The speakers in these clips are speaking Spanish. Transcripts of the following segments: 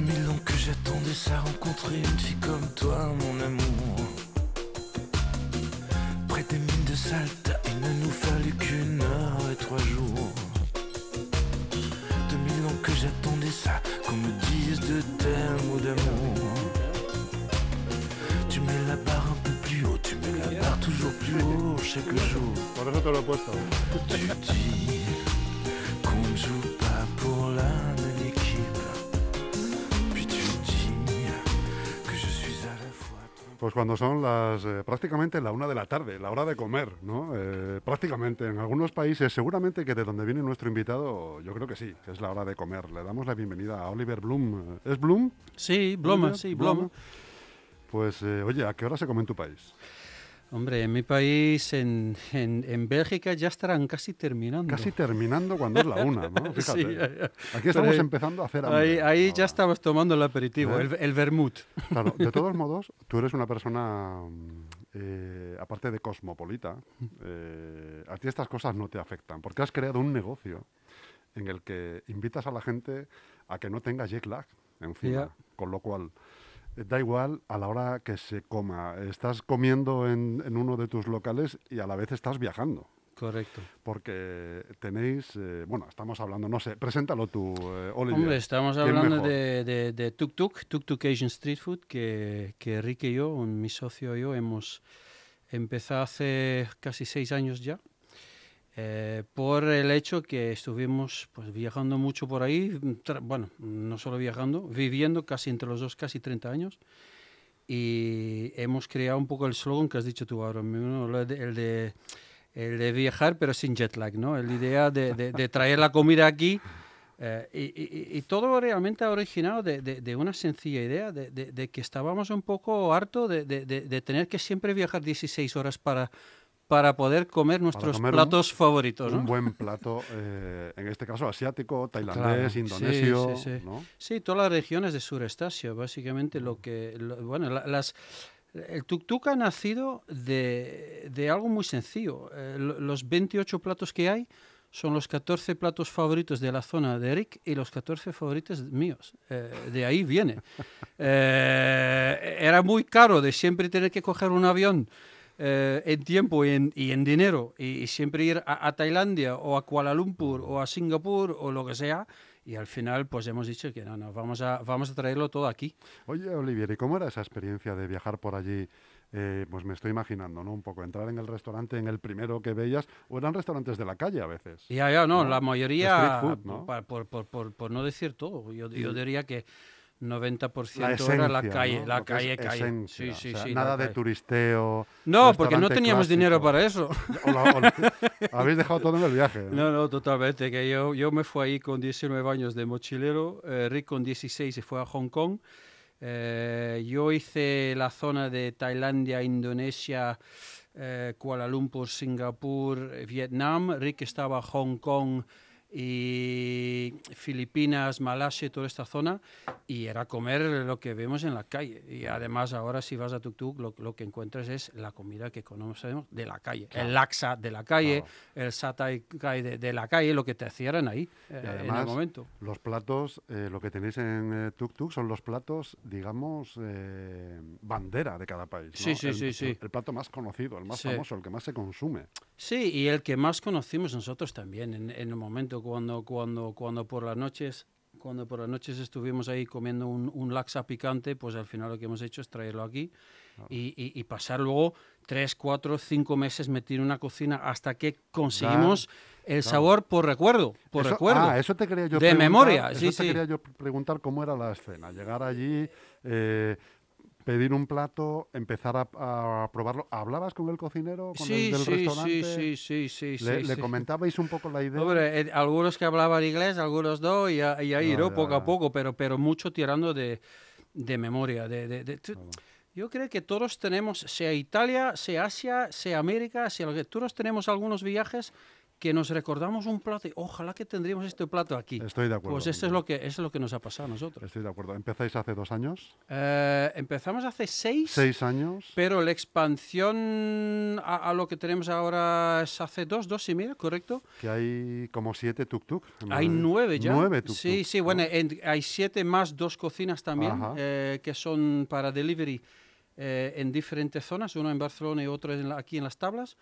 2000 ans que j'attendais ça, rencontrer une fille comme toi, mon amour. Près des mines de Salta, il ne nous fallut qu'une heure et trois jours. 2000 ans que j'attendais ça, qu'on me dise de tels mots d'amour. Tu mets la barre un peu plus haut, tu mets la barre toujours plus haut chaque jour. Tu dis Pues cuando son las eh, prácticamente la una de la tarde, la hora de comer, ¿no? Eh, prácticamente en algunos países, seguramente que de donde viene nuestro invitado, yo creo que sí, que es la hora de comer. Le damos la bienvenida a Oliver Bloom. ¿Es Bloom? Sí, Bloma, sí, Bloma. Pues eh, oye, ¿a qué hora se come en tu país? Hombre, en mi país, en, en, en Bélgica, ya estarán casi terminando. Casi terminando cuando es la una, ¿no? Fíjate. Sí. Aquí estamos ahí- empezando a hacer hambre. Ahí, ahí No, ya estamos tomando el aperitivo, ¿Eh? el, el vermut. Claro, de todos modos, tú eres una persona, eh, aparte de cosmopolita, eh, a ti estas cosas no te afectan, porque has creado un negocio en el que invitas a la gente a que no tenga jet lag encima, Ya. con lo cual da igual a la hora que se coma, estás comiendo en, en uno de tus locales y a la vez estás viajando. Correcto. Porque tenéis, eh, bueno, estamos hablando, no sé, preséntalo tú, eh, Oliver. Hombre, estamos ¿quién hablando de, de, de Tuk Tuk, Tuk Tuk Asian Street Food, que, que Enrique y yo, mi socio y yo, hemos empezado hace casi seis años ya. Eh, por el hecho que estuvimos pues, viajando mucho por ahí, bueno, no solo viajando, viviendo casi entre los dos, casi 30 años. Y hemos creado un poco el slogan que has dicho tú ahora, mismo. Lo de- el de, el de viajar pero sin jet lag, ¿no? La idea de, de- de traer la comida aquí eh, y, y- y todo realmente ha originado de, de- de una sencilla idea, de, de- que estábamos un poco harto de tener que siempre viajar 16 horas para, para poder comer nuestros comer un- platos favoritos. Un ¿no? buen plato, eh, en este caso asiático, tailandés, indonesio, sí, sí. ¿no? Sí, todas las regiones de Sureste Asia, básicamente lo que, lo- bueno, la- las, el tuk-tuk ha nacido de, de algo muy sencillo. Eh, lo- los 28 platos que hay son los 14 platos favoritos de la zona de Eric y los 14 favoritos míos. Eh, de ahí viene. Eh, era muy caro de siempre tener que coger un avión eh, en tiempo y en, y en dinero y, y siempre ir a, a Tailandia o a Kuala Lumpur o a Singapur o lo que sea. Y al final, pues hemos dicho que no, no, vamos a, vamos a traerlo todo aquí. Oye, Olivier, ¿y cómo era esa experiencia de viajar por allí? Eh, pues me estoy imaginando, ¿no? Un poco entrar en el restaurante, en el primero que veías, o eran restaurantes de la calle a veces. Ya, ya, no, ¿no? la mayoría, por, por, por, por no decir todo, yo, yo diría que 90% La era esencia, la calle, ¿no? la es calle, calle. esencia, Sí, sí, o sea, sí, nada de calle. turisteo. No, porque no teníamos dinero para eso. O la- o la- habéis dejado todo en el viaje. ¿no? No, no, totalmente. Que yo, yo me fui ahí con 19 años de mochilero, eh, Rick con 16 se fue a Hong Kong. Eh, yo hice la zona de Tailandia, Indonesia, eh, Kuala Lumpur, Singapur, Vietnam. Rick estaba Hong Kong y Filipinas, Malasia, toda esta zona. Y era comer lo que vemos en la calle. Y además ahora si vas a Tuk lo, lo que encuentras es la comida que conocemos de la calle. El laksa de la calle, el satay de, de la calle, lo que te hacían ahí eh, en el momento. Los platos, eh, lo que tenéis en eh, Tuk Tuk son los platos, digamos, eh, bandera de cada país. Sí, ¿no? sí, el, sí, sí. El plato más conocido, el más Sí. famoso, el que más se consume. Sí, y el que más conocimos nosotros también en, en el momento cuando, cuando, cuando por las noches cuando por las noches estuvimos ahí comiendo un, un laxa picante, pues al final lo que hemos hecho es traerlo aquí y, y- y pasar luego tres, cuatro, cinco meses metido en una cocina hasta que conseguimos el sabor por recuerdo, por Eso- recuerdo. Ah, eso te quería yo De memoria, eso sí, te sí. quería yo preguntar cómo era la escena. Llegar allí, eh, pedir un plato, empezar a, a probarlo. ¿Hablabas con el cocinero, con sí, el del sí, restaurante? sí, sí, sí, sí, ¿Le, sí, le comentabais un poco la idea? Hombre, eh, algunos que hablaban inglés, algunos no, y, ahí ¿no? poco a poco, pero, pero mucho tirando de, de memoria. De, de- de- Yo creo que todos tenemos, sea Italia, sea Asia, sea América, sea lo que todos tenemos algunos viajes que nos recordamos un plato y ojalá que tendríamos este plato aquí. Estoy de acuerdo. Pues esto es lo que, eso es lo que nos ha pasado a nosotros. Estoy de acuerdo. ¿Empezáis hace dos años? Eh, empezamos hace seis, ¿Seis años? pero la expansión a, a lo que tenemos ahora es hace dos, dos y media, ¿correcto? Que hay como siete tuk-tuk. Hay nueve ya. Nueve tuk-tuk. Sí, sí, ¿no? bueno, en- hay siete más dos cocinas también eh, que son para delivery eh, en diferentes zonas, una en Barcelona y otra en la- aquí en las tablas.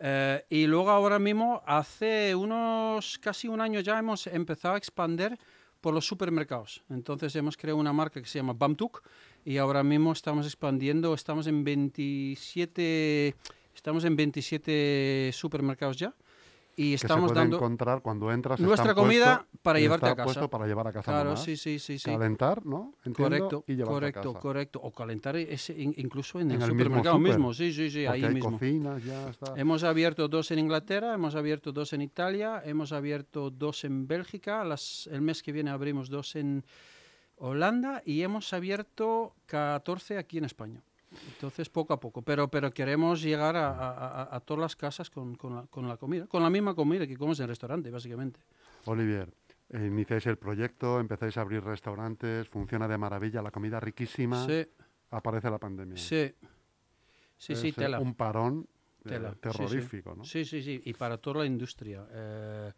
Eh, y luego ahora mismo, hace unos casi un año ya hemos empezado a expandir por los supermercados. Entonces hemos creado una marca que se llama Bamtuk y ahora mismo estamos expandiendo, estamos en 27, estamos en 27 supermercados ya y Que se estamos puede dando encontrar cuando entras. nuestra comida puesto- para llevarte a casa. puesto para llevar a casa Claro, nomás. sí, sí, sí, sí. Calentar, ¿no? Entiendo, Correcto, y a correcto, casa. correcto. O calentar ese, in- incluso en, En el el mismo supermercado mismo. Sí, sí, sí, Porque ahí hay mismo. cocinas, ya está. Hemos abierto dos en Inglaterra, hemos abierto dos en Italia, hemos abierto dos en Bélgica, las, el mes que viene abrimos dos en Holanda y hemos abierto 14 aquí en España. Entonces, poco a poco, pero, pero queremos llegar a, a- a- todas las casas con, con la, con la comida, con la misma comida que comes en el restaurante, básicamente. Olivier, iniciáis el proyecto, empezáis a abrir restaurantes, funciona de maravilla, la comida riquísima, Sí, aparece la pandemia. sí. Sí, sí, Es, eh, tela. Un parón eh, Tela, sí, sí. terrorífico, ¿no? Sí, sí, sí, y para toda la industria. Eh,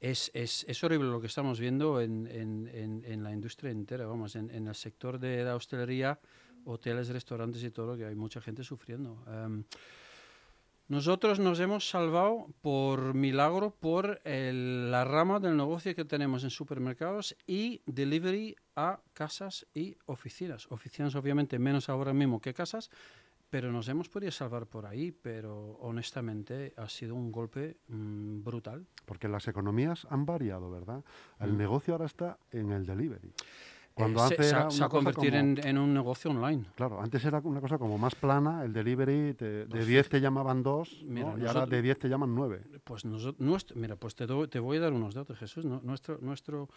es, es, es horrible lo que estamos viendo en, en, en, en la industria entera, vamos, en el sector de la hostelería, hoteles, restaurantes y todo, que hay mucha gente sufriendo. Em, nosotros nos hemos salvado por milagro por el- la rama del negocio que tenemos en supermercados y delivery a casas y oficinas. Oficinas obviamente menos ahora mismo que casas, pero nos hemos podido salvar por ahí, pero honestamente ha sido un golpe mm, brutal. Porque las economías han variado, ¿verdad? El Mm. negocio ahora está en el delivery. Eh, Cuando se, antes se era se cosa convertido como- en, en un negocio online. Claro, antes era una cosa como más plana, el delivery, te- de Pues 10 te llamaban 2 mira, y ahora de 10 te llaman 9. Pues nosotros, nuestro, mira, pues te, doy- te voy a dar unos datos, Jesús. No- nuestro, nuestro,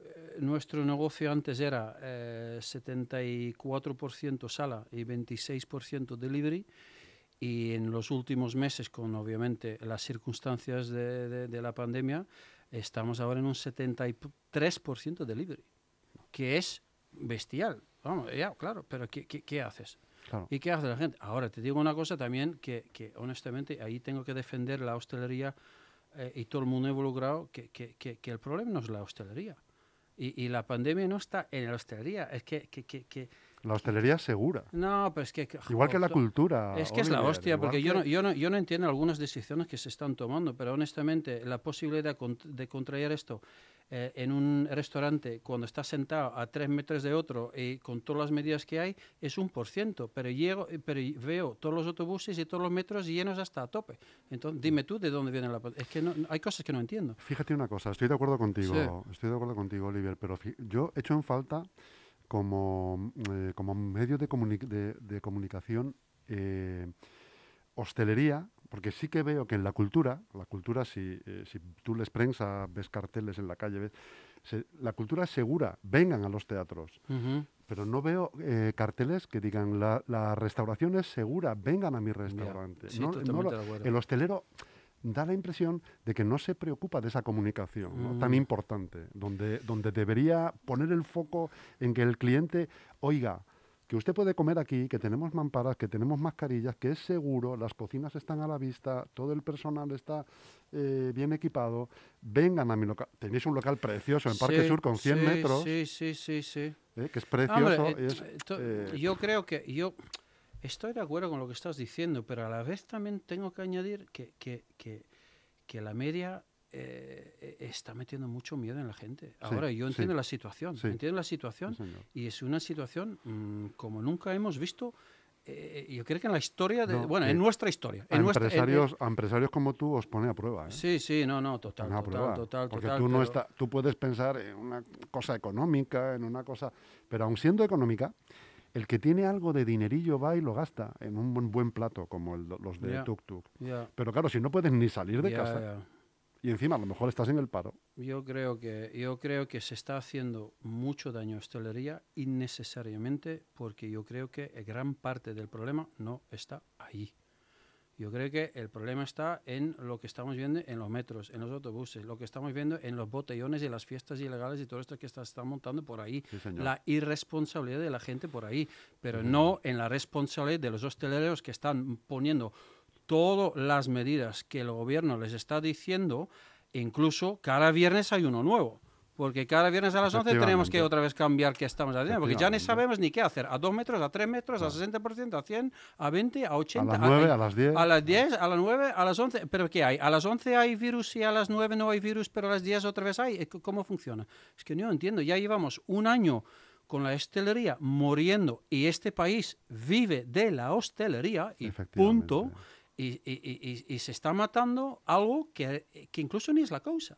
eh, nuestro negocio antes era eh, 74% sala y 26% delivery. Y en los últimos meses, con obviamente las circunstancias de, de- de la pandemia, estamos ahora en un 73% delivery, que es bestial. Vamos, ya, claro, pero ¿qué, qué, qué haces? Claro. ¿Y qué hace la gente? Ahora, te digo una cosa también que, que honestamente ahí tengo que defender la hostelería eh, y todo el mundo involucrado, que, que, que, el problema no es la hostelería. Y, y la pandemia no está en la hostelería, es que... La hostelería es segura. no, pero es que... Igual que la cultura. Es que es la Oliver, hostia, porque yo no, yo, no, yo no entiendo algunas decisiones que se están tomando, pero honestamente la posibilidad cont- de contraer esto eh, en un restaurante cuando estás sentado a tres metros de otro y con todas las medidas que hay es un por ciento, pero, llego, eh, pero veo todos los autobuses y todos los metros llenos hasta a tope. Entonces, dime tú de dónde viene la... Es que no- hay cosas que no entiendo. Fíjate una cosa, estoy de acuerdo contigo, Sí. estoy de acuerdo contigo, Oliver, pero yo echo en falta como, eh, como medio de, comuni- de- de comunicación eh, hostelería, porque sí que veo que en la cultura, la cultura si, eh, si tú les prensa, ves carteles en la calle, ves, se- la cultura es segura, vengan a los teatros, pero no veo eh, carteles que digan la, la restauración es segura, vengan a mi restaurante. sí, No- no lo- el hostelero da la impresión de que no se preocupa de esa comunicación ¿no? tan Mm. importante, donde, donde debería poner el foco en que el cliente oiga que usted puede comer aquí, que tenemos mamparas, que tenemos mascarillas, que es seguro, las cocinas están a la vista, todo el personal está eh, bien equipado, vengan a mi local. Tenéis un local precioso en Parque Sí, Sur con 100 sí, metros, Sí, sí, sí, sí. eh, que es precioso. eh, es, yo creo que yo estoy de acuerdo con lo que estás diciendo, pero a la vez también tengo que añadir que, que, que, que la media eh, eh, está metiendo mucho miedo en la gente. Ahora, yo sí, entiendo la situación, sí. entiendo la situación y es una situación mm, como nunca hemos visto. eh, yo creo que en la historia, de, No, bueno, en nuestra historia. A En nuestra, empresarios, a empresarios como tú os pone a prueba. sí, sí, no, no, total, total, prueba, total, porque total, tú, no pero- está, tú puedes pensar en una cosa económica, en una cosa, pero aun siendo económica, el que tiene algo de dinerillo va y lo gasta en un buen, buen plato, como el- los de Ya. Tuk Tuk. Pero claro, si no puedes ni salir de casa. Y encima a lo mejor estás en el paro, Yo creo que yo creo que se está haciendo mucho daño a hostelería innecesariamente porque yo creo que gran parte del problema no está ahí. Yo creo que el problema está en lo que estamos viendo en los metros, en los autobuses, lo que estamos viendo en los botellones y las fiestas ilegales y todo esto que está, está montando por ahí. Sí, la irresponsabilidad de la gente por ahí, pero no en la responsabilidad de los hosteleros que están poniendo todas las medidas que el gobierno les está diciendo, incluso cada viernes hay uno nuevo. Porque cada viernes a las 11 tenemos que otra vez cambiar qué estamos haciendo. Porque ya ni sabemos ni qué hacer. A 2 metros, a 3 metros, a 60%, a 100, a 20, a A 80. las 9, a las 10. A las 10, a las 9, a las 11. ¿Pero qué hay? ¿A las 11 hay virus y a las 9 no hay virus, pero a las 10 otra vez hay? ¿Cómo funciona? Es que no entiendo. Ya llevamos un año con la hostelería muriendo y este país vive de la hostelería y punto. Y, se está matando algo que, incluso ni es la causa.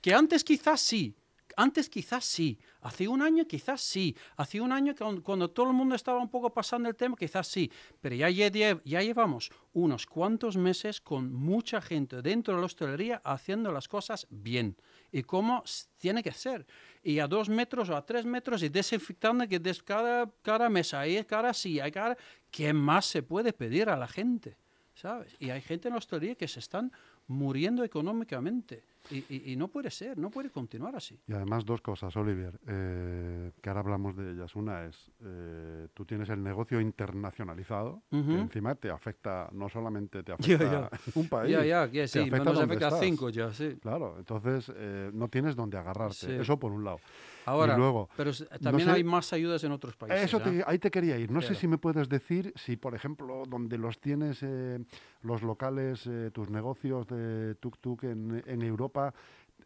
Que antes quizás sí, antes quizás sí, hace un año quizás sí, hace un año cuando, todo el mundo estaba un poco pasando el tema quizás sí, pero ya, lle- ya llevamos unos cuantos meses con mucha gente dentro de la hostelería haciendo las cosas bien y como tiene que ser. Y a dos metros o a tres metros y desinfectando que des cada, cada mesa, y cada silla, cada... ¿Qué más se puede pedir a la gente? ¿Sabes? Y hay gente en la hostelería que se están muriendo económicamente. Y, y- y no puede ser, no puede continuar así. Y además dos cosas, Oliver, eh, que ahora hablamos de ellas. Una es, eh, tú tienes el negocio internacionalizado, Ujú. que encima te afecta, no solamente te Ya, afecta ya. un país, Ya, ya, que te sí, afecta nos afecta a cinco ya, sí. Claro, entonces eh, no tienes donde agarrarte. Sí. Eso por un lado. Ahora, luego, pero no también sé- hay más ayudas en otros países. Eso ¿ah? te- ahí te quería ir. No sé si me puedes decir si, por ejemplo, donde los tienes, eh, los locales, eh, tus negocios de tuk-tuk en, en Europa,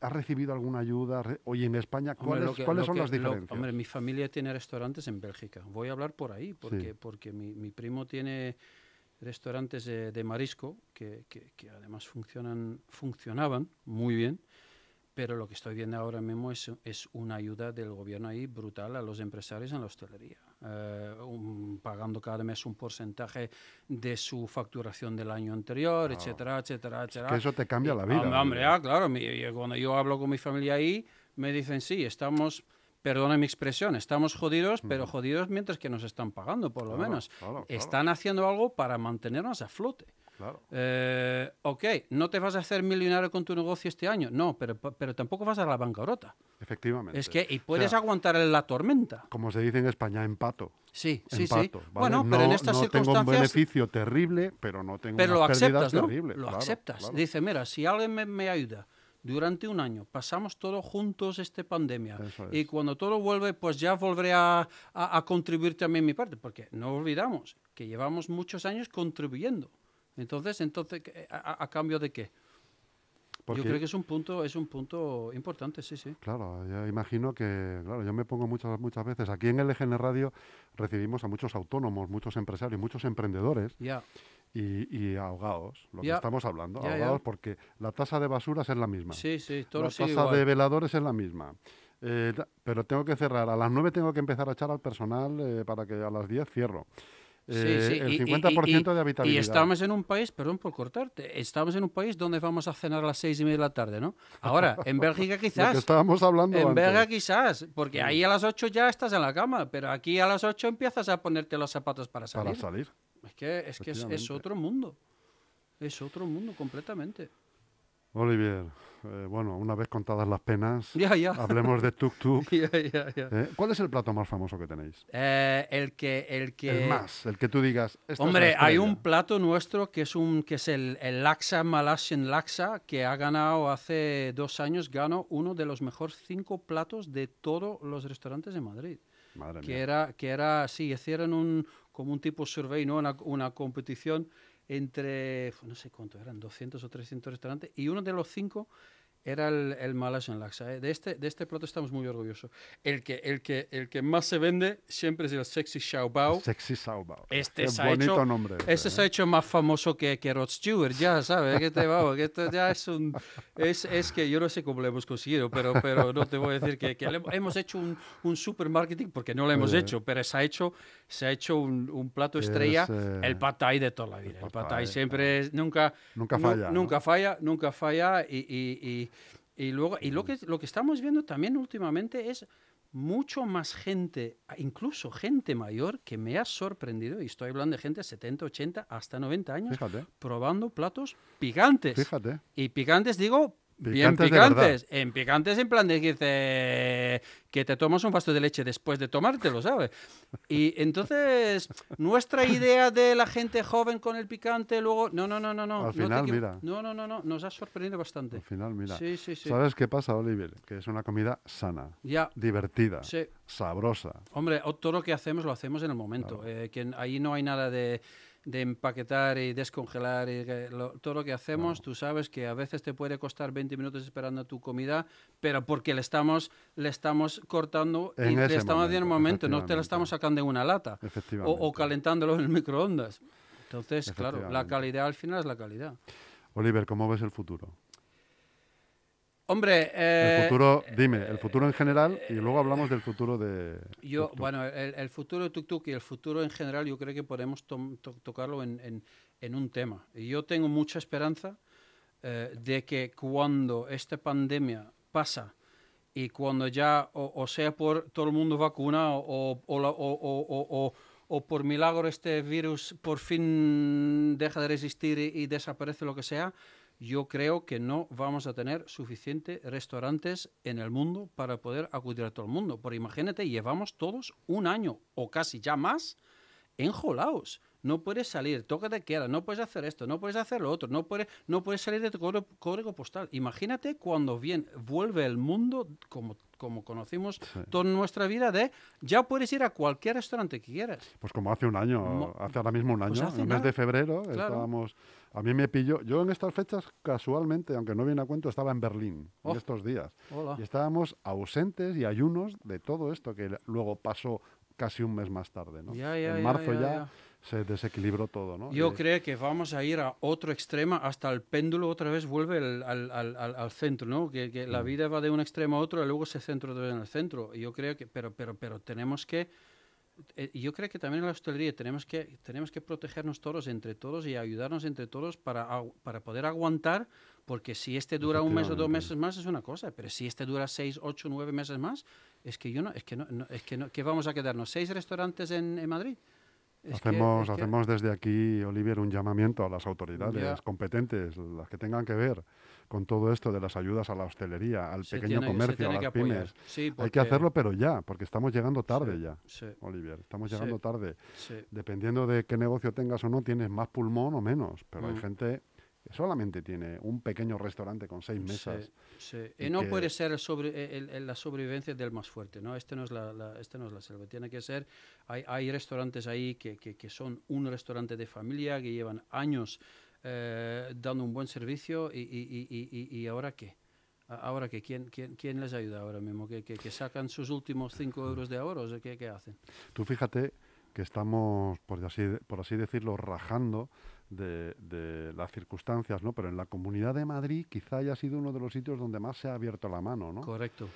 ¿has recibido alguna ayuda? Oye, en España, ¿cuáles, lo que- ¿cuáles lo son que- las lo- diferencias? hombre, mi familia tiene restaurantes en Bélgica. Voy a hablar por ahí, porque, Sí. porque mi, mi primo tiene restaurantes de, de marisco que, que- que además funcionan, funcionaban muy bien. Pero lo que estoy viendo ahora mismo es, es una ayuda del gobierno ahí brutal a los empresarios en la hostelería, Eh, un- pagando cada mes un porcentaje de su facturación del año anterior, etcétera, etcétera, etcétera. que eso te cambia la vida. Hombre, hombre, ah, claro. mi- y cuando yo hablo con mi familia ahí, me dicen, sí, estamos, perdona mi expresión, estamos jodidos, pero jodidos mientras que nos están pagando, por lo Claro, menos. claro, claro. Están haciendo algo para mantenernos a flote. Claro. Eh, ok, no te vas a hacer millonario con tu negocio este año, no, pero, pero tampoco vas a la bancarrota. Efectivamente. Es que, y O puedes sea, aguantar la tormenta. como se dice en España, empato. Sí, sí, sí. empato, ¿vale? Bueno, no, pero en estas no tengo un beneficio terrible, pero no tengo Pero lo unas aceptas, ¿no? terribles. Lo claro, aceptas. claro. Dice, mira, si alguien me, me ayuda durante un año, pasamos todos juntos esta pandemia y cuando todo vuelve, pues ya volveré a, a- a contribuir también mi parte, porque no olvidamos que llevamos muchos años contribuyendo. Entonces, entonces ¿qué- a, cambio de qué? Porque- Yo creo que es un punto, es un punto importante, sí, sí. Claro, yo imagino que, claro, yo me pongo muchas, muchas veces, aquí en LGN Radio recibimos a muchos autónomos, muchos empresarios, muchos emprendedores Ya, y, y ahogados, lo que estamos hablando, ahogados porque la tasa de basuras es la misma, sí, sí, todo la tasa igual. de veladores es la misma, eh, pero tengo que cerrar, a las 9 tengo que empezar a echar al personal eh, para que a las 10 cierro. Eh, sí, el y- y- 50% y- de habitabilidad. Y estamos en un país, perdón por cortarte, estamos en un país donde vamos a cenar a las seis y media de la tarde, ¿no? Ahora, en Bélgica Lo que quizás, estábamos hablando en antes. Bélgica quizás, porque ahí a las ocho ya estás en la cama, pero aquí a las ocho empiezas a ponerte los zapatos para salir. para salir. Es que, es, que es, es otro mundo, es otro mundo completamente. Olivier, eh, bueno, una vez contadas las penas, Ya, ya. hablemos de tuk tuk. Ya. ¿eh? ¿Cuál es el plato más famoso que tenéis? Eh, el que, el que... El más, el que tú digas. "Esta es la Hombre, hay estrella". un plato nuestro que es un que es el, el Laksa Malaysian Laksa que ha ganado hace dos años ganó uno de los mejores cinco platos de todos los restaurantes de Madrid. Madre Que mía. era, que era, sí, hicieron un como un tipo survey, ¿no? Una, una competición entre, no sé cuánto eran, 200 o 300 restaurantes y uno de los cinco era el, el Malaysian Laksa. ¿eh? De, este, de este plato estamos muy orgullosos. El que, el, que, el que más se vende siempre es el Sexy Xiao Bao. Sexy Saubao. Este Qué se ha bonito hecho, nombre. este ese, se ha hecho más famoso que, que Rod Stewart, ya sabes, que, te, vamos, que esto ya es un... Es, es que yo no sé cómo lo hemos conseguido, pero, pero no te voy a decir que, que le- hemos hecho un, un super marketing, porque no lo hemos Eh. hecho, pero se ha hecho, se ha hecho un, un plato Es, estrella, eh, el pad thai de toda la vida. El, pad pad thai, thai siempre es, nunca, Nunca nu- falla, ¿no? Nunca falla, nunca falla y... y- y- y luego, y lo que, lo que estamos viendo también últimamente es mucho más gente, incluso gente mayor, que me ha sorprendido, y estoy hablando de gente de 70, 80, hasta 90 años, Fíjate, probando platos picantes. fíjate. Y picantes, digo, bien Picantes de verdad. picantes. En picantes en plan de que, dice, que te tomas un vaso de leche después de tomártelo, ¿sabes? Y entonces, nuestra idea de la gente joven con el picante, luego, no, no, no, no, no. Al no te final, equivo- mira. No, no, no, no, nos ha sorprendido bastante. Al final, mira. Sí, sí, sí. ¿Sabes qué pasa, Oliver? Que es una comida sana, Ya, divertida, sí. sabrosa. Hombre, todo lo que hacemos lo hacemos en el momento. eh, que ahí no hay nada de, de empaquetar y descongelar. y lo- todo lo que hacemos, tú sabes que a veces te puede costar 20 minutos esperando tu comida, pero porque le estamos, le estamos cortando y le estamos haciendo en el momento, no te lo estamos sacando en una lata o, o calentándolo en el microondas. Entonces, claro, la calidad al final es la calidad. Oliver, ¿cómo ves el futuro? Hombre, eh, el futuro, dime, el futuro en general y luego hablamos del futuro de... Yo, Tuk Tuk. bueno, el, el futuro de Tuk y el futuro en general, yo creo que podemos tom- to- tocarlo en, en- en un tema. Yo tengo mucha esperanza eh, de que cuando esta pandemia pasa y cuando ya, o, o sea por todo el mundo vacunado o, o, la- o- o- o- o- o por milagro este virus por fin deja de resistir y, y desaparece lo que sea, yo creo que no vamos a tener suficientes restaurantes en el mundo para poder acudir a todo el mundo. Porque imagínate, llevamos todos un año o casi ya más enjolados. No puedes salir, toca de queda, no puedes hacer esto, no puedes hacer lo otro, no puedes, no puedes salir de tu código postal. Imagínate cuando bien vuelve el mundo como, como conocimos Sí. toda nuestra vida de ya puedes ir a cualquier restaurante que quieras. Pues como hace un año, Mo- hace ahora mismo un año, pues en el mes de febrero, Claro. estábamos... A mí me pilló... Yo en estas fechas, casualmente, aunque no viene a cuento, estaba en Berlín Oh. en estos días. Hola. Y estábamos ausentes y ayunos de todo esto que luego pasó casi un mes más tarde, ¿no? Ya, ya, en marzo ya, ya. Se desequilibró todo, ¿no? Yo Y- creo que vamos a ir a otro extremo hasta el péndulo otra vez vuelve al, al- al- al- centro, ¿no? Que, que la Mm. vida va de un extremo a otro y luego se centra en el centro. Yo creo que, pero, pero, pero tenemos que, eh, yo creo que también en la hostelería tenemos que, tenemos que protegernos todos entre todos y ayudarnos entre todos para, para poder aguantar, porque si este dura un mes o dos meses más es una cosa, pero si este dura seis, ocho, nueve meses más, es que yo no, es que no, no- es que no, que vamos a quedarnos seis restaurantes en, en Madrid. Es que- Hacemos, que- hacemos desde aquí, Olivier, un llamamiento a las autoridades Ya. competentes, las que tengan que ver con todo esto de las ayudas a la hostelería, al se pequeño tiene- comercio, a las pymes. Sí, Hay que hacerlo, pero ya, porque estamos llegando tarde Sí, ya, Sí, Olivier. Estamos llegando tarde. Dependiendo de qué negocio tengas o no, tienes más pulmón o menos. Pero hay Mm. gente que solamente tiene un pequeño restaurante con seis mesas. Sí, sí. y Y no que- puede ser sobre, el- el- la sobrevivencia del más fuerte, ¿no? Este no es la, la- este no es la selva. Tiene que ser, hay, hay restaurantes ahí que, que, que son un restaurante de familia, que llevan años eh, dando un buen servicio y, y, y, y, y- y ahora qué? Ahora que quién, quién, quién les ayuda ahora mismo, que, que, que sacan sus últimos 5 euros de ahorros, ¿qué, qué hacen? Tú fíjate que estamos, por así, por así decirlo, rajando de, de las circunstancias, ¿no? Pero en la Comunidad de Madrid quizá haya sido uno de los sitios donde más se ha abierto la mano, ¿no? Correcto.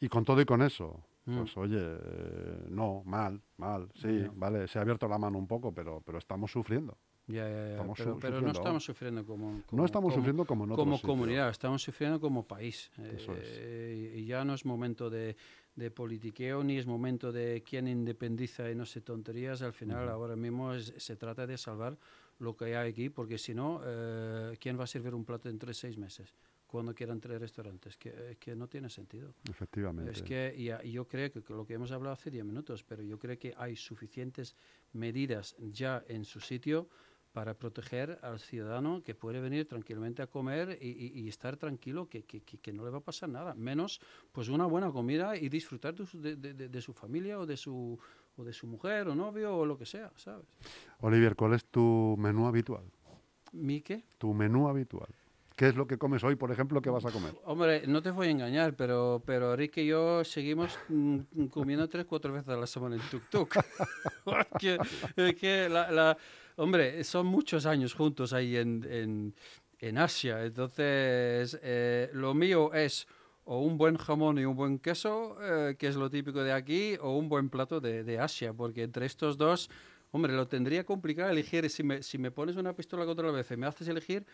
Y con todo y con eso, Mm. pues oye, eh, no, mal, mal, sí, vale, se ha abierto la mano un poco, pero, pero estamos sufriendo. Ya, ya, ya, Estamos Pero, su- pero no estamos sufriendo como, no estamos como- sufriendo como en otros como comunidad, estamos sufriendo como país. Eso es. Eh, y ya no es momento de, de politiqueo ni es momento de quién independiza y no sé tonterías. Al final, ahora mismo es- se trata de salvar lo que hay aquí, porque si no, eh, ¿quién va a servir un plato entre seis meses? Cuando quieran tres restaurantes, que, eh, que no tiene sentido. Efectivamente. Es que y a- y yo creo que lo que hemos hablado hace 10 minutos, pero yo creo que hay suficientes medidas ya en su sitio para proteger al ciudadano que puede venir tranquilamente a comer y, y- y estar tranquilo que, que- que- que no le va a pasar nada, menos pues una buena comida y disfrutar de su, de- de- de su familia o de su, o de su mujer o novio o lo que sea, ¿sabes? Olivier, ¿cuál es tu menú habitual? ¿Mi qué? Tu menú habitual. ¿Qué es lo que comes hoy, por ejemplo, qué vas a comer? Hombre, no te voy a engañar, pero, pero Rick y yo seguimos mm, comiendo tres, cuatro veces a la semana en Tuk Tuk. Porque, es que la, la- hombre, son muchos años juntos ahí en, en, en Asia. Entonces, eh, lo mío es o un buen jamón y un buen queso, eh, que es lo típico de aquí, o un buen plato de, de Asia, porque entre estos dos, hombre, lo tendría complicado elegir. Si me, si me pones una pistola contra la y me haces elegir,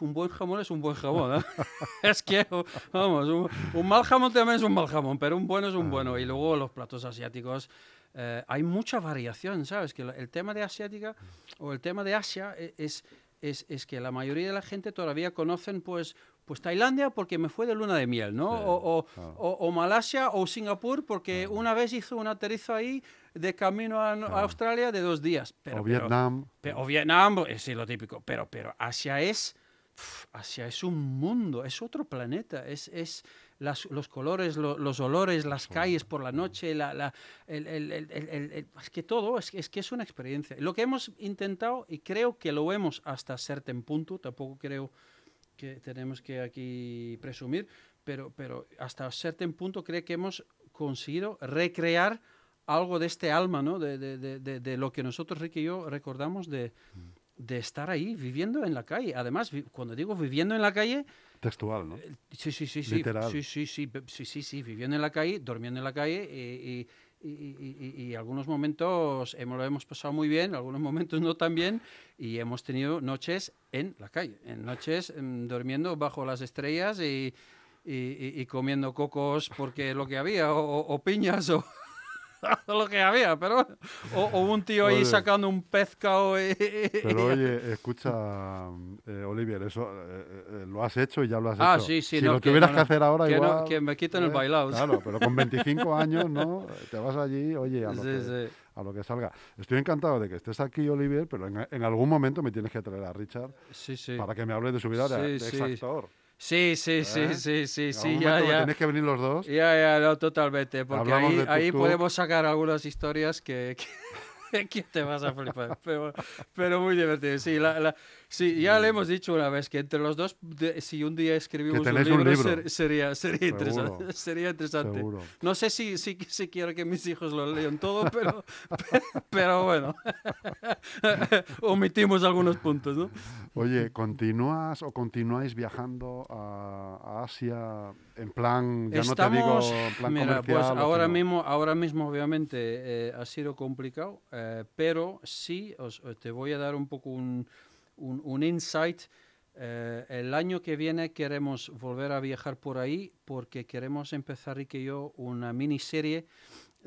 un buen jamón es un buen jamón. ¿eh? es que, vamos, un, un mal jamón también es un mal jamón, pero un bueno es un bueno. Y luego los platos asiáticos, eh, hay mucha variación, ¿sabes? Que el tema de asiática o el tema de Asia es, es, es que la mayoría de la gente todavía conocen, pues, pues Tailandia porque me fue de luna de miel, ¿no? Sí, o, o- claro. o- o Malasia o Singapur porque una vez hizo un aterrizo ahí de camino a, a Australia de dos días. Pero, o pero- Vietnam. pe- o Vietnam, eh, sí, lo típico. Pero, pero Asia es. Asia es un mundo, es otro planeta. Es, es las- los colores, lo- los olores, las calles por la noche, la, la- el, el- el- es que todo, es, es que es una experiencia. Lo que hemos intentado, y creo que lo vemos hasta cierto punto, tampoco creo que tenemos que aquí presumir, pero, pero hasta cierto punto creo que hemos conseguido recrear algo de este alma, ¿no? De, de- de- de- lo que nosotros, Rick y yo, recordamos de, de estar ahí, viviendo en la calle. Además, cuando digo viviendo en la calle, Textual, ¿no? eh, sí, sí, sí, sí, Literal. sí, sí, sí, sí, sí, sí, viviendo en la calle, durmiendo en la calle y, y- y- algunos momentos hemos, lo hemos pasado muy bien, algunos momentos no tan bien y hemos tenido noches en la calle, en noches mm, durmiendo bajo las estrellas y, y- comiendo cocos porque lo que había, o- o piñas o lo que había, pero o, o un tío ahí sacando un pescado y, Pero oye, escucha, eh, Olivier, eso eh, eh, lo has hecho y ya lo has Ah, hecho. sí, sí, Si no, lo que tuvieras no, que no, hacer ahora, que no, igual. que me quiten el bailao. Claro, pero con 25 años, ¿no? Te vas allí, oye, a lo, Sí, que, a lo que salga. Estoy encantado de que estés aquí, Olivier, pero en, en algún momento me tienes que traer a Richard para que me hable de su vida de, Sí, de sí. exactor. Sí, sí, sí, ¿Eh? sí, sí, sí, ya, ya. Tenéis que venir los dos. Ya, ya, no, totalmente, porque Hablamos ahí, ahí podemos sacar algunas historias que, que, que te vas a flipar, pero, pero muy divertido. Sí, la, la- sí, ya le hemos dicho una vez que entre los dos, de- si un día escribimos un libro, un libro. ser- sería, sería, interesante, sería interesante. Seguro. No sé si, si, si quiero que mis hijos lo lean todo, pero, pero bueno, omitimos algunos puntos, ¿no? Oye, ¿continúas o continuáis viajando a, a Asia en plan, ya no te digo en plan mira, comercial? pues ahora sino- mismo, ahora mismo obviamente eh, ha sido complicado, eh, pero sí os te voy a dar un poco un, un, insight. Eh, el año que viene queremos volver a viajar por ahí porque queremos empezar, Rick y yo, una miniserie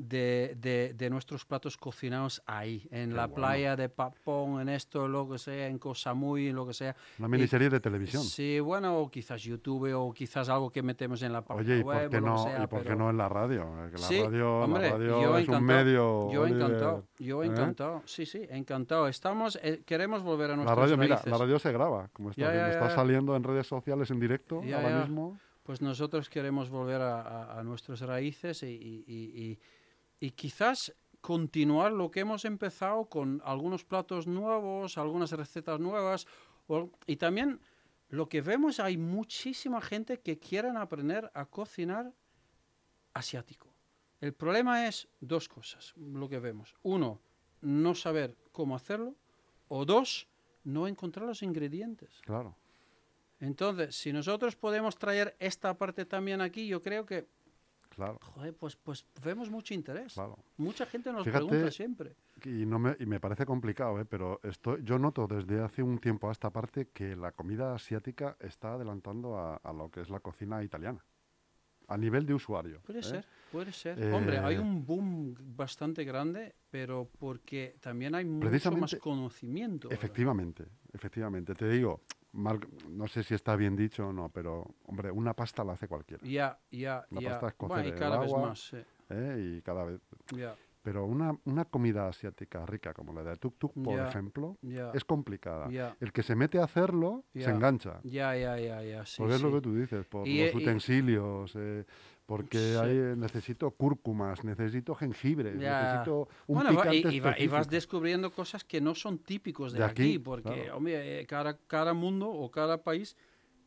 de, de, de nuestros platos cocinados ahí, en Qué la bueno. playa de Papón, en esto, lo que sea, en Koh Samui, lo que sea. Una miniserie de televisión. Sí, bueno, o quizás YouTube o quizás algo que metemos en la página Oye, ¿y por web qué que no, sea, y por qué pero- no en la radio? Eh, la Sí, radio, la hombre, radio yo es un encantado, medio. Yo Oliver, encantado, yo ¿eh? encantado, sí, sí, encantado. Estamos, eh, queremos volver a La nuestras radio, mira, la radio se graba, como estás Ya, ya. Está ya. saliendo en redes sociales en directo ahora mismo. Pues nosotros queremos volver a, a- a nuestras raíces y, y- y- y- quizás continuar lo que hemos empezado con algunos platos nuevos, algunas recetas nuevas. o- y también lo que vemos, hay muchísima gente que quieren aprender a cocinar asiático. El problema es dos cosas, lo que vemos. Uno, no saber cómo hacerlo. O dos, no encontrar los ingredientes. Claro. Entonces, si nosotros podemos traer esta parte también aquí, yo creo que, Claro, joder, pues, pues vemos mucho interés. claro. Mucha gente nos Fíjate- pregunta siempre. Y, no me, y me parece complicado, ¿eh? pero estoy, yo noto desde hace un tiempo a esta parte que la comida asiática está adelantando a, a lo que es la cocina italiana. A nivel de usuario. Puede ¿eh? ser, puede ser. Hombre, hay Eh, un boom bastante grande, pero porque también hay mucho más conocimiento. ahora. Efectivamente, efectivamente. Te digo, mal- no sé si está bien dicho o no, pero, hombre, una pasta la hace cualquiera. Ya, ya, La ya. pasta es cocer Bueno, y en el cada vez agua. más, sí. ¿eh? Y cada vez... Pero una, una comida asiática rica como la de tuk tuk, por ejemplo, es complicada. El que se mete a hacerlo se engancha. ya, ya, ya, ya, sí, porque es lo sí. que tú dices, por Y, los y- utensilios, eh, porque Sí. hay, eh, necesito cúrcumas, necesito jengibre, necesito un Bueno, picante y, y va- y vas descubriendo cosas que no son típicos de, De aquí, aquí, porque, claro. hombre, eh, cada, cada mundo o cada país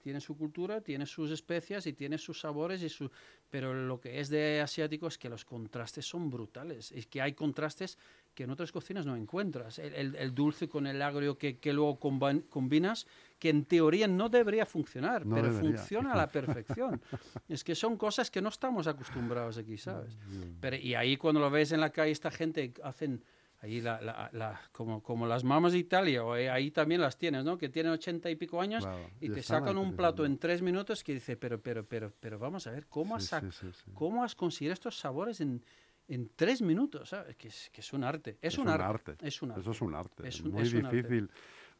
tiene su cultura, tiene sus especias y tiene sus sabores, y su... pero lo que es de asiático es que los contrastes son brutales, es que hay contrastes que en otras cocinas no encuentras. El, el- el dulce con el agrio que, que luego combinas, que en teoría no debería funcionar, No pero debería, funciona a la perfección. es que son cosas que no estamos acostumbrados aquí, ¿sabes? Pero, y ahí cuando lo ves en la calle, esta gente hacen Ahí la, la- la- como, como las mamas de Italia, o ahí- ahí también las tienes, ¿no? Que tienen ochenta y pico años y te sacan un plato en tres minutos que dice, pero, pero, pero, pero vamos a ver, ¿cómo, has, Sí, sac- sí, sí, sí. ¿cómo has conseguido estos sabores en, en tres minutos? ¿sabes? Que, es, que es un arte. Es, un, arte. Es un arte. Eso es un arte. Es un- muy es un arte. difícil.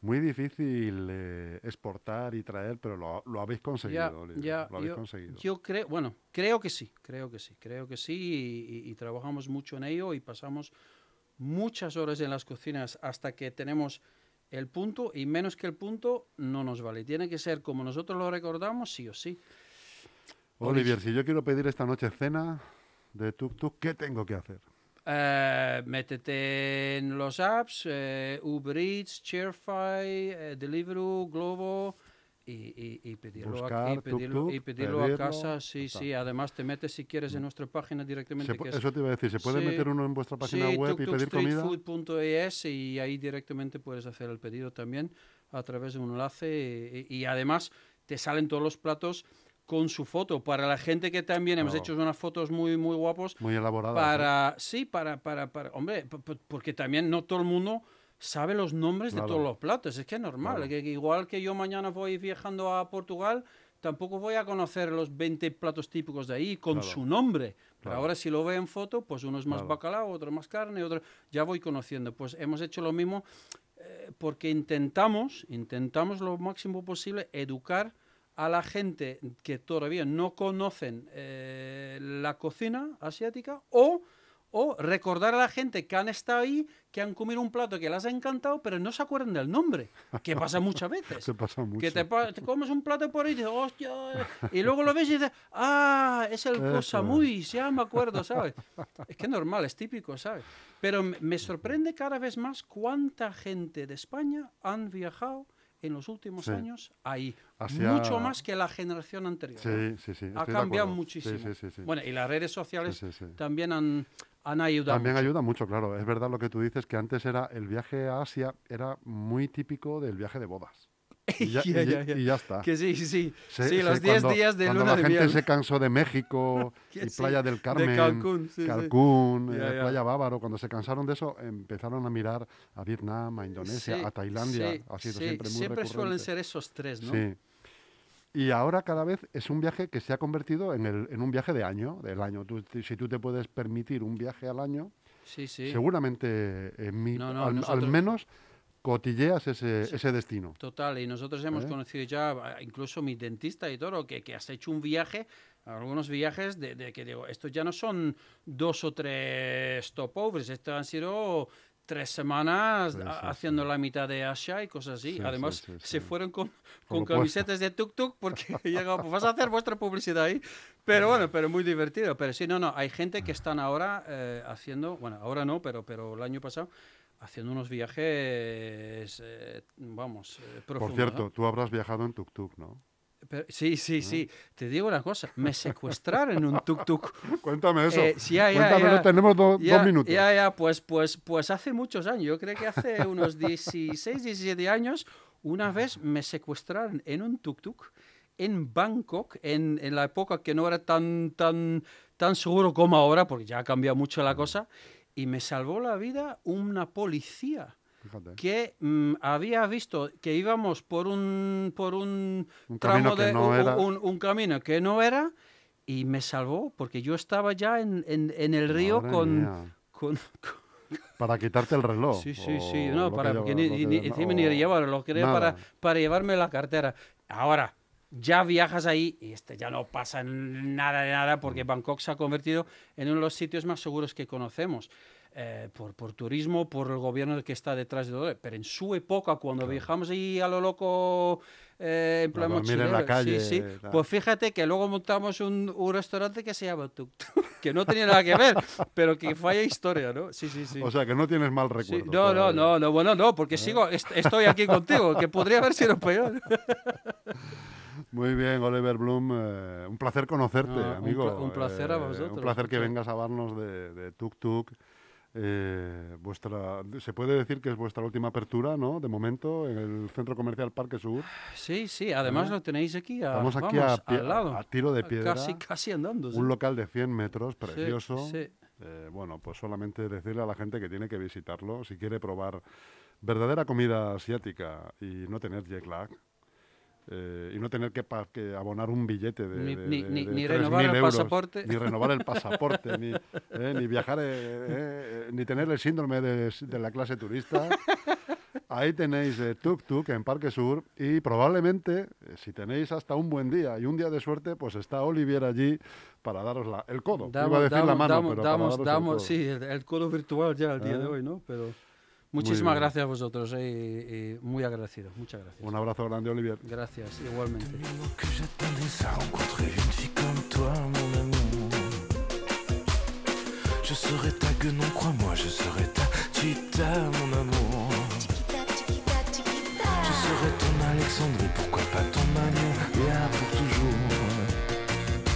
Muy difícil eh, exportar y traer, pero lo, lo habéis conseguido. Ya, Oliver, ya, lo habéis yo, conseguido. yo creo, bueno, creo que sí, creo que sí, creo que sí y, y- y trabajamos mucho en ello y pasamos muchas horas en las cocinas hasta que tenemos el punto y menos que el punto no nos vale. Tiene que ser como nosotros lo recordamos, sí o sí. Olivier, si yo quiero pedir esta noche cena de Tuk Tuk, ¿qué tengo que hacer? Eh, métete en los apps, eh, Uber Eats, Cheerfy, eh, Deliveroo, Globo y, y- y pedirlo, a, Buscar y pedirlo, y pedirlo a pedirlo, casa. Sí, está. sí. Además te metes si quieres en nuestra página directamente. Que es eso te iba a decir, ¿se puede Sí, meter uno en vuestra página sí, web y pedir comida? tuktukstreetfood.es y ahí directamente puedes hacer el pedido también a través de un enlace y, además te salen todos los platos con su foto. Para la gente que también hemos hecho unas fotos muy muy guapos Muy elaborada. para sí, para para para hombre, porque también no todo el mundo sabe los nombres Claro. de todos los platos, es que es normal, Claro. que, igual que yo mañana voy viajando a Portugal, tampoco voy a conocer los 20 platos típicos de ahí con Claro. su nombre. Pero ahora si lo veo en foto, pues uno es más bacalao, otro más carne, otro ya voy conociendo. Pues hemos hecho lo mismo eh, porque intentamos, intentamos lo máximo posible educar a la gente que todavía no conocen eh, la cocina asiática o, o recordar a la gente que han estado ahí, que han comido un plato que les ha encantado, pero no se acuerdan del nombre, que pasa muchas veces. Pasa mucho. Que te, te comes un plato por ahí y dices, hostia, eh", y luego lo ves y dices, ah, es el Eso cosa es. muy, ya me acuerdo, ¿sabes? Es que es normal, es típico, ¿sabes? Pero me- sorprende cada vez más cuánta gente de España han viajado en los últimos Sí. años ahí. Hacia- Mucho más que la generación anterior. Sí, sí, sí. ha cambiado muchísimo. Sí, sí. Bueno, y las redes sociales también han, han ayudado. También mucho. ayuda mucho, claro. Es verdad lo que tú dices, que antes era el viaje a Asia era muy típico del viaje de bodas. Y ya, y está. Que sí, sí, sí. Se- sí, se- los 10 cuando- días de cuando luna la de gente miel. se cansó de México y sí, Playa del Carmen, Cancún, sí, sí. Cancún, eh, ya. Playa Bávaro, cuando se cansaron de eso, empezaron a mirar a Vietnam, a Indonesia, a Tailandia. sí, ha sido siempre muy siempre suelen ser esos tres, ¿no? Sí. Y ahora cada vez es un viaje que se ha convertido en, el, en un viaje de año, del año. Tú- si tú te puedes permitir un viaje al año, Sí, sí. seguramente en mi- No, no, al, menos cotilleas ese, ese destino. Total, y nosotros hemos ¿Eh? conocido ya, incluso mi dentista y todo, que, que has hecho un viaje, algunos viajes de, de que digo, estos ya no son dos o tres stopovers, estos han sido tres semanas Sí, sí, haciendo sí. la mitad de Asia y cosas así. Sí, sí, Además, se fueron con, Con camisetas de tuk-tuk porque llegaba, pues vas a hacer vuestra publicidad ahí. Pero bueno, pero muy divertido. Pero sí, no, no, hay gente que están ahora eh, haciendo, bueno, ahora no, pero, pero el año pasado, haciendo unos viajes, eh, vamos, eh, Por profundos, cierto, ¿no? tú habrás viajado en tuk-tuk, ¿no? Pero- sí, sí, sí. Te digo una cosa, me secuestraron en un tuk-tuk. Cuéntame eso. Eh, sí, ya, ya, Cuéntamelo, ya. tenemos do- dos minutos. Ya, ya, pues, pues, pues hace muchos años, yo creo que hace unos 16, 17 años, una vez me secuestraron en un tuk-tuk en Bangkok, en, en la época que no era tan, tan, tan seguro como ahora, porque ya ha cambiado mucho la cosa, y me salvó la vida una policía Fíjate. que mm, había visto que íbamos por un por un, Un tramo camino que de no un, era. un- camino que no era y me salvó porque yo estaba ya en, en- en el río con, mía. con- Para quitarte el reloj. sí sí sí no que para lleva- ni, lo que ni- lleva- encima ni o llevarlo lo quería para para llevarme la cartera ahora ya viajas ahí y este ya no pasa nada de nada porque Mm. Bangkok se ha convertido en uno de los sitios más seguros que conocemos eh, por, por turismo, por el gobierno que está detrás de todo. Pero en su época, cuando viajamos ahí a lo loco, eh, en plan en la mochilero, calle, sí, sí, tal. pues fíjate que luego montamos un, un restaurante que se llama Tuk Tuk, que no tenía nada que ver, pero que falla historia, ¿no? Sí, sí, sí. O sea, que no tienes mal Sí, recuerdo. no, no, no, no, bueno, no, porque sigo, est- estoy aquí contigo, que podría haber sido peor. Muy bien, Oliver Bloom. eh, un placer conocerte, Ah, un amigo. un placer a Eh, vosotros, Un placer que vengas a hablarnos de, de Tuk Tuk. Eh, vuestra, se puede decir que es vuestra última apertura, ¿no? De momento, en el Centro Comercial Parque Sur. Sí, sí, además lo tenéis aquí, a, Estamos aquí vamos, a, pie- al lado. a tiro de piedra. Casi, casi andando. sí. Un local de 100 metros, precioso. Sí, Eh, bueno, pues solamente decirle a la gente que tiene que visitarlo si quiere probar verdadera comida asiática y no tener jet lag. Eh, y no tener que, que abonar un billete de, Ni- de- de- ni- ni 3.000 renovar el euros, pasaporte. ni renovar el pasaporte, ni, eh, ni viajar, eh, eh, ni tener el síndrome de, de la clase turista. Ahí tenéis eh, Tuk Tuk en Parque Sur y probablemente, eh, si tenéis hasta un buen día y un día de suerte, pues está Olivier allí para daros la- el codo. Iba a decir la mano, damos, pero para damos, el damos, codo. sí, el, el codo virtual ya al día de hoy, ¿no? Pero Muchísimas gracias a vosotros eh, y, y, muy agradecido. Muchas gracias. Un abrazo grande, Olivier. Gracias, igualmente. Je serai ta guenon, crois-moi, je serai ta tita, mon amour. Je serai ton Alexandrie, pourquoi pas ton Magnon, là pour toujours.